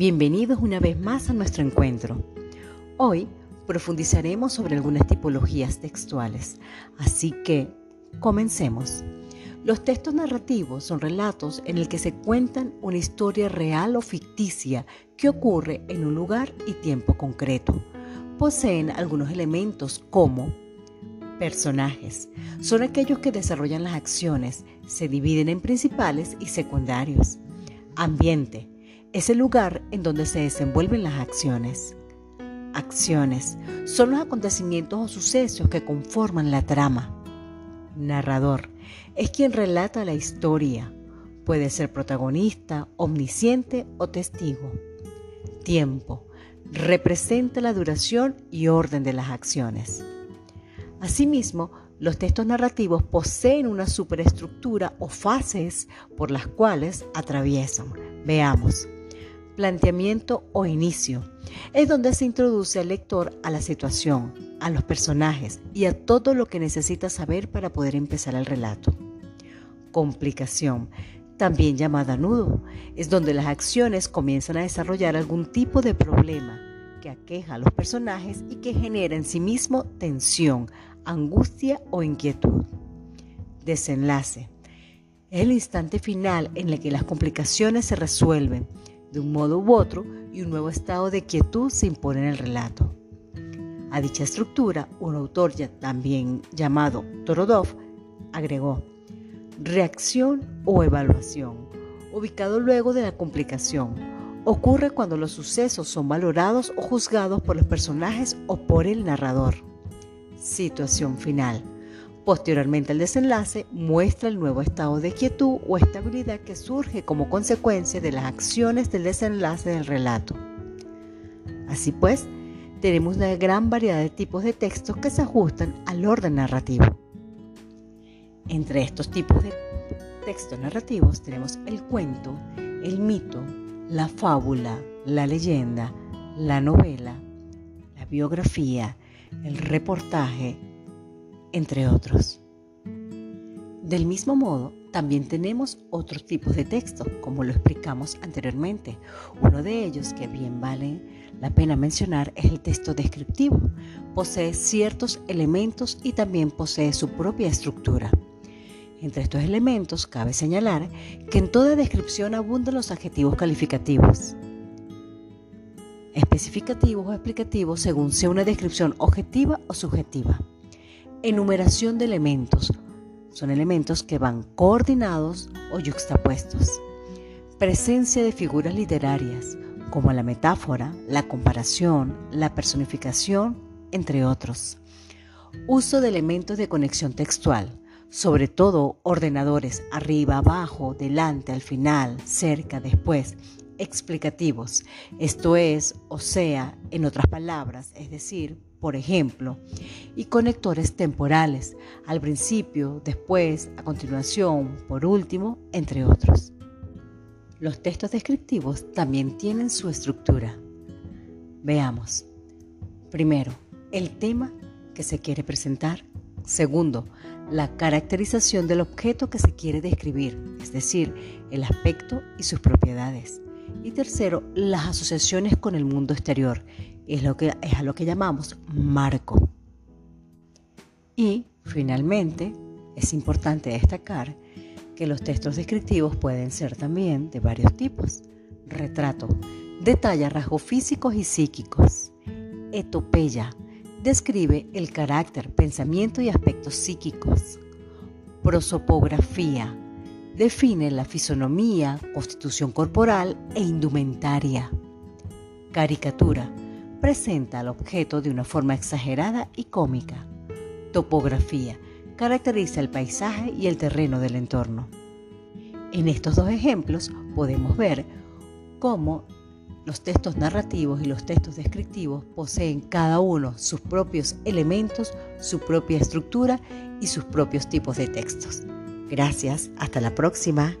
Bienvenidos una vez más a nuestro encuentro. Hoy profundizaremos sobre algunas tipologías textuales, así que comencemos. Los textos narrativos son relatos en el que se cuentan una historia real o ficticia que ocurre en un lugar y tiempo concreto. Poseen algunos elementos como personajes. Son aquellos que desarrollan las acciones, se dividen en principales y secundarios. Ambiente es el lugar en donde se desenvuelven las acciones. Acciones son los acontecimientos o sucesos que conforman la trama. Narrador es quien relata la historia. Puede ser protagonista, omnisciente o testigo. Tiempo representa la duración y orden de las acciones. Asimismo, los textos narrativos poseen una superestructura o fases por las cuales atraviesan. Veamos. Planteamiento o inicio. Es donde se introduce al lector a la situación, a los personajes y a todo lo que necesita saber para poder empezar el relato. Complicación, también llamada nudo, es donde las acciones comienzan a desarrollar algún tipo de problema que aqueja a los personajes y que genera en sí mismo tensión, angustia o inquietud. Desenlace. Es el instante final en el que las complicaciones se resuelven de un modo u otro y un nuevo estado de quietud se impone en el relato. A dicha estructura, un autor ya también llamado Torodov agregó reacción o evaluación, ubicado luego de la complicación. Ocurre cuando los sucesos son valorados o juzgados por los personajes o por el narrador. Situación final Posteriormente al desenlace muestra el nuevo estado de quietud o estabilidad que surge como consecuencia de las acciones del desenlace del relato. Así pues, tenemos una gran variedad de tipos de textos que se ajustan al orden narrativo. Entre estos tipos de textos narrativos tenemos el cuento, el mito, la fábula, la leyenda, la novela, la biografía, el reportaje, entre otros. Del mismo modo, también tenemos otros tipos de texto, como lo explicamos anteriormente. Uno de ellos que bien vale la pena mencionar es el texto descriptivo. Posee ciertos elementos y también posee su propia estructura. Entre estos elementos cabe señalar que en toda descripción abundan los adjetivos calificativos, especificativos o explicativos según sea una descripción objetiva o subjetiva. Enumeración de elementos. Son elementos que van coordinados o yuxtapuestos. Presencia de figuras literarias, como la metáfora, la comparación, la personificación, entre otros. Uso de elementos de conexión textual, sobre todo ordenadores arriba, abajo, delante, al final, cerca, después, explicativos, esto es, o sea, en otras palabras, es decir, por ejemplo, y conectores temporales, al principio, después, a continuación, por último, entre otros. Los textos descriptivos también tienen su estructura. Veamos. Primero, el tema que se quiere presentar. Segundo, la caracterización del objeto que se quiere describir, es decir, el aspecto y sus propiedades. Y tercero, las asociaciones con el mundo exterior, es, lo que, es a lo que llamamos marco. Y finalmente, es importante destacar que los textos descriptivos pueden ser también de varios tipos. Retrato, detalla rasgos físicos y psíquicos. Etopeya, describe el carácter, pensamiento y aspectos psíquicos. Prosopografía, define la fisonomía, constitución corporal e indumentaria. Caricatura, presenta al objeto de una forma exagerada y cómica. Topografía caracteriza el paisaje y el terreno del entorno. En estos dos ejemplos podemos ver cómo los textos narrativos y los textos descriptivos poseen cada uno sus propios elementos, su propia estructura y sus propios tipos de textos. Gracias, hasta la próxima.